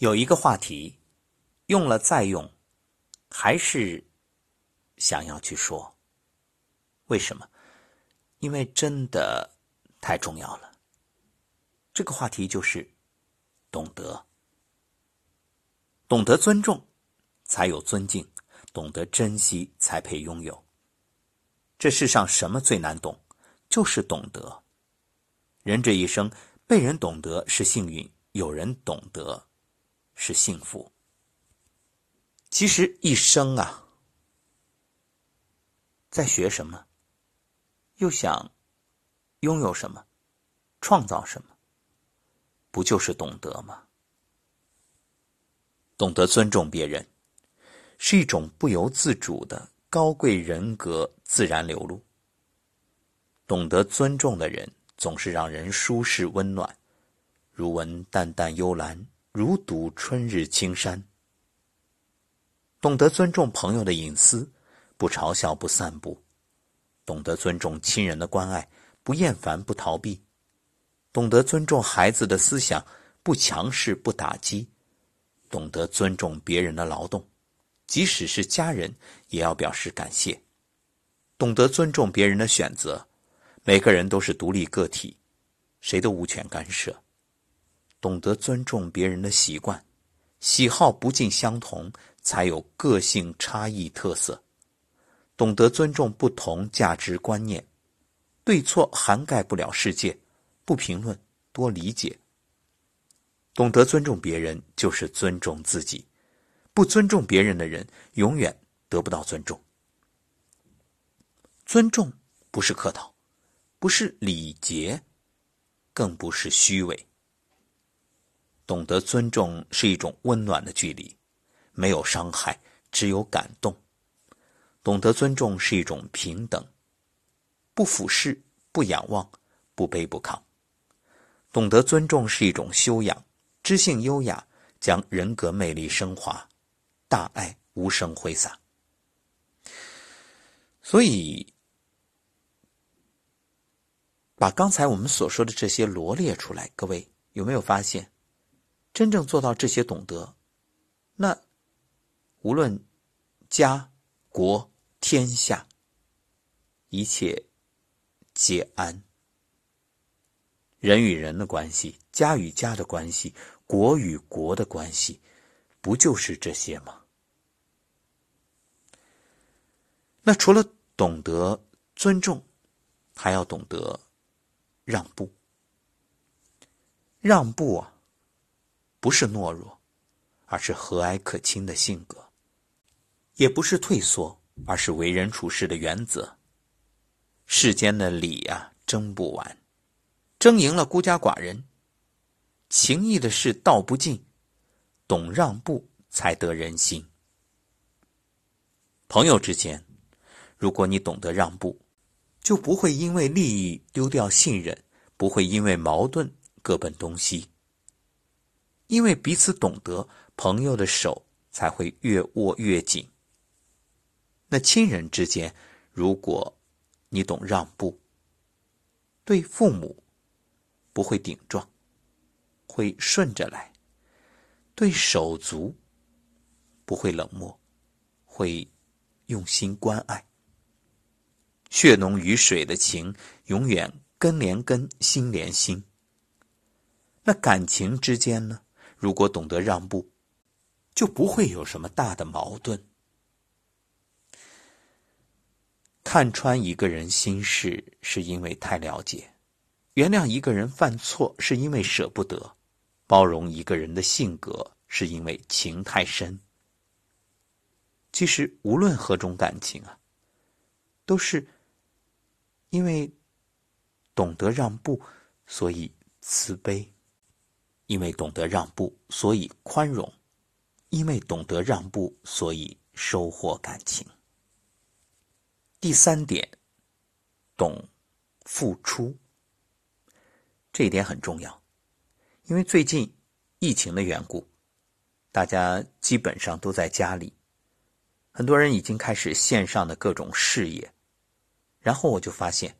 有一个话题，用了再用，还是想要去说。为什么？因为真的太重要了。这个话题就是懂得，懂得尊重，才有尊敬；懂得珍惜，才配拥有。这世上什么最难懂？就是懂得。人这一生，被人懂得是幸运，有人懂得是幸福。其实一生啊，在学什么？又想拥有什么？创造什么？不就是懂得吗？懂得尊重别人，是一种不由自主的高贵人格自然流露。懂得尊重的人。总是让人舒适温暖，如闻淡淡幽兰，如睹春日青山。懂得尊重朋友的隐私，不嘲笑不散布；懂得尊重亲人的关爱，不厌烦不逃避；懂得尊重孩子的思想，不强势不打击；懂得尊重别人的劳动，即使是家人也要表示感谢；懂得尊重别人的选择。每个人都是独立个体，谁都无权干涉。懂得尊重别人的习惯，喜好不尽相同，才有个性差异特色。懂得尊重不同价值观念，对错涵盖不了世界，不评论，多理解。懂得尊重别人，就是尊重自己。不尊重别人的人，永远得不到尊重。尊重不是客套。不是礼节，更不是虚伪。懂得尊重是一种温暖的距离，没有伤害，只有感动。懂得尊重是一种平等，不俯视，不仰望，不卑不亢。懂得尊重是一种修养，知性优雅，将人格魅力升华，大爱无声挥洒。所以。把刚才我们所说的这些罗列出来，各位有没有发现，真正做到这些懂得，那无论家、国、天下，一切皆安。人与人的关系，家与家的关系，国与国的关系，不就是这些吗？那除了懂得尊重，还要懂得。让步，让步啊，不是懦弱，而是和蔼可亲的性格；也不是退缩，而是为人处事的原则。世间的理啊，争不完，争赢了孤家寡人；情义的事道不尽，懂让步才得人心。朋友之间，如果你懂得让步。就不会因为利益丢掉信任，不会因为矛盾各奔东西。因为彼此懂得，朋友的手才会越握越紧。那亲人之间，如果你懂让步，对父母不会顶撞，会顺着来；对手足不会冷漠，会用心关爱。血浓于水的情，永远根连根，心连心。那感情之间呢？如果懂得让步，就不会有什么大的矛盾。看穿一个人心事，是因为太了解；原谅一个人犯错，是因为舍不得；包容一个人的性格，是因为情太深。其实，无论何种感情啊，都是。因为懂得让步，所以慈悲；因为懂得让步，所以宽容；因为懂得让步，所以收获感情。第三点，懂付出，这一点很重要。因为最近疫情的缘故，大家基本上都在家里，很多人已经开始线上的各种事业。然后我就发现，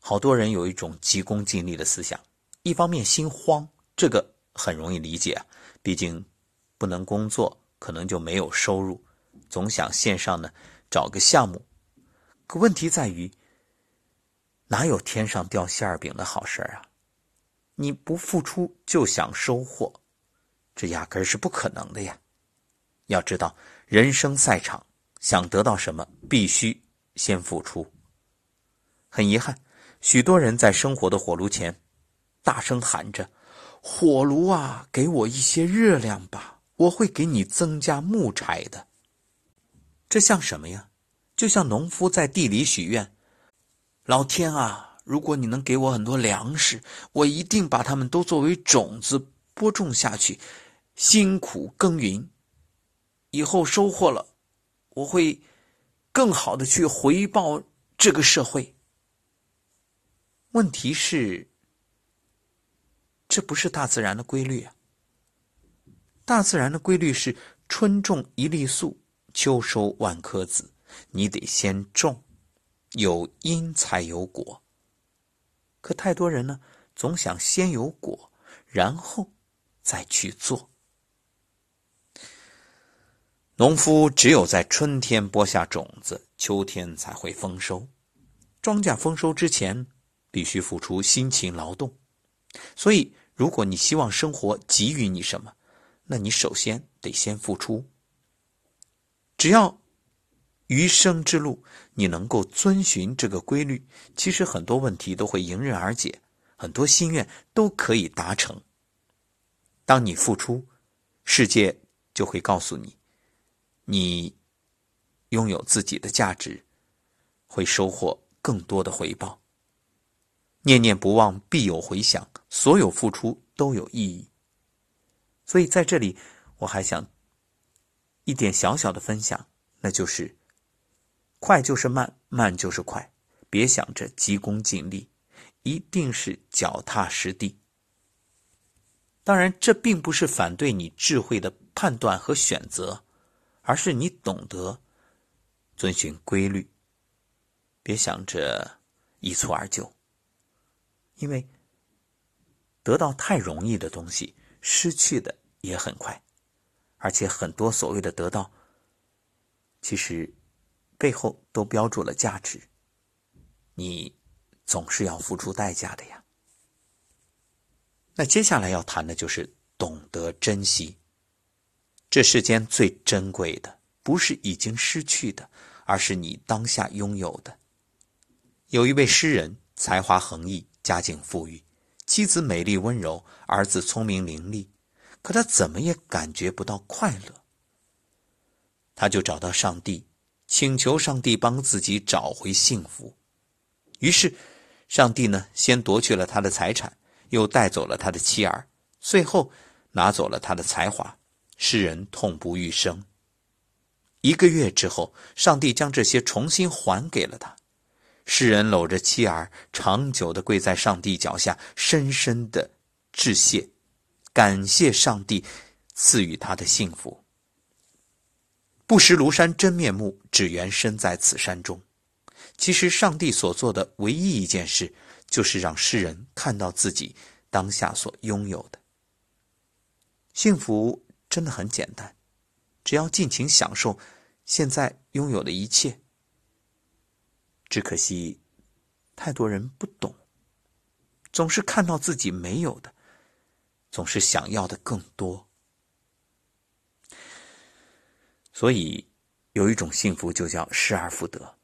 好多人有一种急功近利的思想。一方面心慌，这个很容易理解啊，毕竟不能工作，可能就没有收入，总想线上呢找个项目。可问题在于，哪有天上掉馅儿饼的好事啊？你不付出就想收获，这压根是不可能的呀！要知道，人生赛场，想得到什么，必须先付出。很遗憾，许多人在生活的火炉前，大声喊着：“火炉啊，给我一些热量吧，我会给你增加木柴的。”这像什么呀？就像农夫在地里许愿：“老天啊，如果你能给我很多粮食，我一定把它们都作为种子播种下去，辛苦耕耘。以后收获了，我会更好的去回报这个社会。”问题是，这不是大自然的规律啊！大自然的规律是：春种一粒粟，秋收万颗子。你得先种，有因才有果。可太多人呢，总想先有果，然后再去做。农夫只有在春天播下种子，秋天才会丰收。庄稼丰收之前，必须付出辛勤劳动。所以，如果你希望生活给予你什么，那你首先得先付出。只要。余生之路，你能够遵循这个规律，其实很多问题都会迎刃而解，很多心愿都可以达成。当你付出，世界就会告诉你，你拥有自己的价值，会收获更多的回报。念念不忘，必有回响，所有付出都有意义。所以在这里，我还想一点小小的分享，那就是。快就是慢，慢就是快，别想着急功近利，一定是脚踏实地。当然，这并不是反对你智慧的判断和选择，而是你懂得遵循规律，别想着一蹴而就。因为得到太容易的东西，失去的也很快，而且很多所谓的得到，其实。背后都标注了价值，你总是要付出代价的呀。那接下来要谈的就是懂得珍惜。这世间最珍贵的，不是已经失去的，而是你当下拥有的。有一位诗人，才华横溢，家境富裕，妻子美丽温柔，儿子聪明伶俐，可他怎么也感觉不到快乐。他就找到上帝。请求上帝帮自己找回幸福，于是，上帝呢，先夺去了他的财产，又带走了他的妻儿，最后拿走了他的才华。诗人痛不欲生。一个月之后，上帝将这些重新还给了他。诗人搂着妻儿，长久的跪在上帝脚下，深深的致谢，感谢上帝赐予他的幸福。不识庐山真面目，只缘身在此山中。其实，上帝所做的唯一一件事，就是让诗人看到自己当下所拥有的幸福，真的很简单，只要尽情享受现在拥有的一切。只可惜，太多人不懂，总是看到自己没有的，总是想要的更多。所以，有一种幸福就叫失而复得。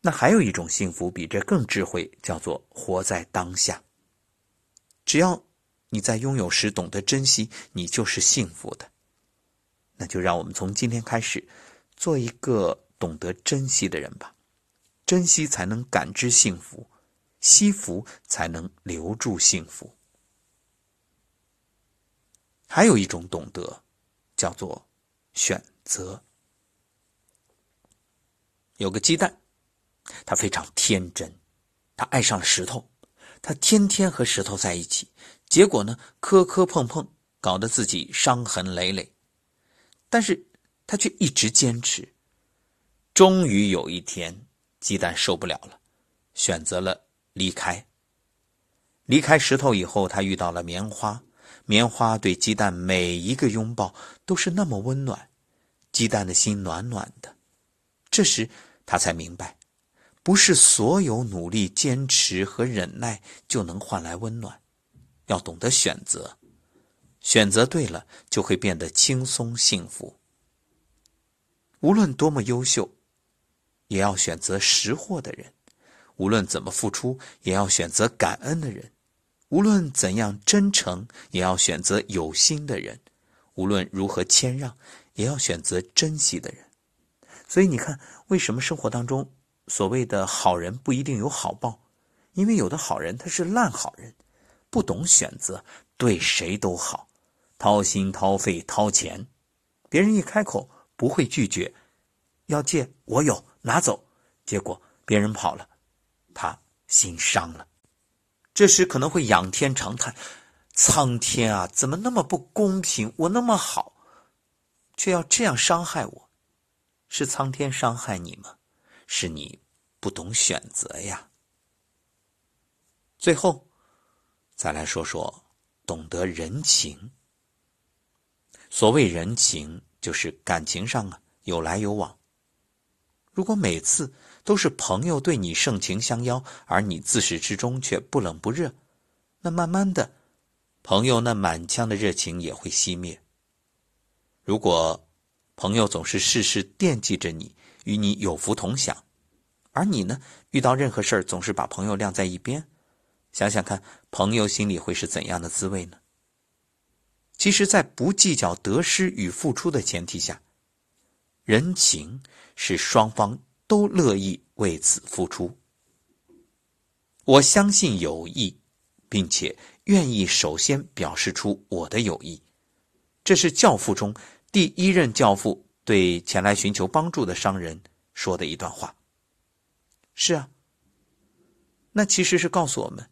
那还有一种幸福比这更智慧，叫做活在当下。只要你在拥有时懂得珍惜，你就是幸福的。那就让我们从今天开始，做一个懂得珍惜的人吧。珍惜才能感知幸福，惜福才能留住幸福。还有一种懂得，叫做选。择有个鸡蛋，他非常天真，他爱上了石头，他天天和石头在一起，结果呢，磕磕碰碰，搞得自己伤痕累累。但是他却一直坚持。终于有一天，鸡蛋受不了了，选择了离开。离开石头以后，他遇到了棉花，棉花对鸡蛋每一个拥抱都是那么温暖，鸡蛋的心暖暖的。这时，他才明白，不是所有努力、坚持和忍耐就能换来温暖，要懂得选择，选择对了，就会变得轻松幸福。无论多么优秀，也要选择识货的人；无论怎么付出，也要选择感恩的人；无论怎样真诚，也要选择有心的人；无论如何谦让，也要选择珍惜的人。所以你看，为什么生活当中所谓的好人不一定有好报？因为有的好人他是烂好人，不懂选择，对谁都好，掏心掏肺掏钱，别人一开口不会拒绝，要借我有拿走，结果别人跑了，他心伤了，这时可能会仰天长叹：苍天啊，怎么那么不公平？我那么好，却要这样伤害我。是苍天伤害你吗？是你不懂选择呀。最后，再来说说懂得人情。所谓人情，就是感情上啊有来有往。如果每次都是朋友对你盛情相邀，而你自始至终却不冷不热，那慢慢的，朋友那满腔的热情也会熄灭。如果，朋友总是事事惦记着你，与你有福同享，而你呢，遇到任何事儿总是把朋友晾在一边。想想看，朋友心里会是怎样的滋味呢？其实，在不计较得失与付出的前提下，人情是双方都乐意为此付出。我相信友谊，并且愿意首先表示出我的友谊，这是教父中。第一任教父对前来寻求帮助的商人说的一段话。是啊，那其实是告诉我们：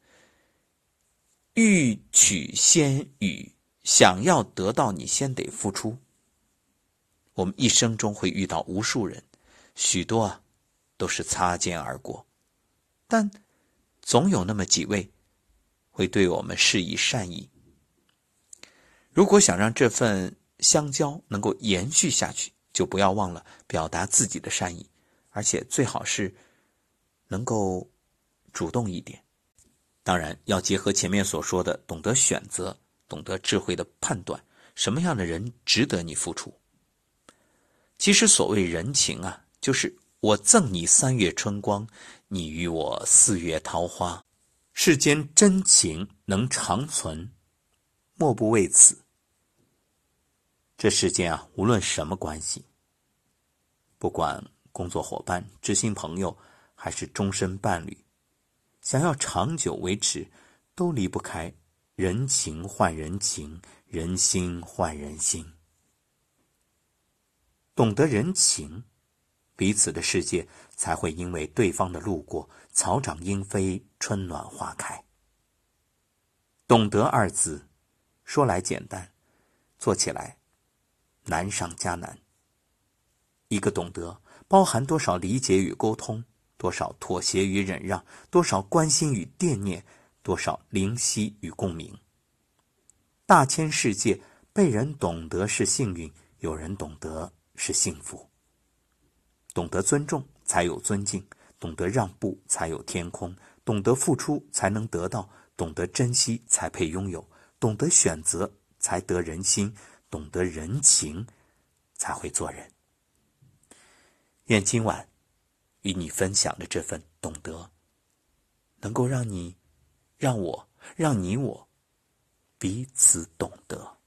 欲取先予，想要得到，你先得付出。我们一生中会遇到无数人，许多啊都是擦肩而过，但总有那么几位会对我们施以善意。如果想让这份相交能够延续下去，就不要忘了表达自己的善意，而且最好是能够主动一点。当然，要结合前面所说的，懂得选择，懂得智慧的判断，什么样的人值得你付出。其实，所谓人情啊，就是我赠你三月春光，你与我四月桃花。世间真情能长存，莫不为此。这世间啊，无论什么关系，不管工作伙伴、知心朋友，还是终身伴侣，想要长久维持，都离不开人情换人情，人心换人心。懂得人情，彼此的世界才会因为对方的路过，草长莺飞，春暖花开。懂得二字，说来简单，做起来。难上加难。一个懂得，包含多少理解与沟通，多少妥协与忍让，多少关心与惦念，多少灵犀与共鸣。大千世界，被人懂得是幸运，有人懂得是幸福。懂得尊重，才有尊敬；懂得让步，才有天空；懂得付出，才能得到；懂得珍惜，才配拥有；懂得选择，才得人心。懂得人情，才会做人。愿今晚与你分享的这份懂得，能够让你、让我、让你我彼此懂得。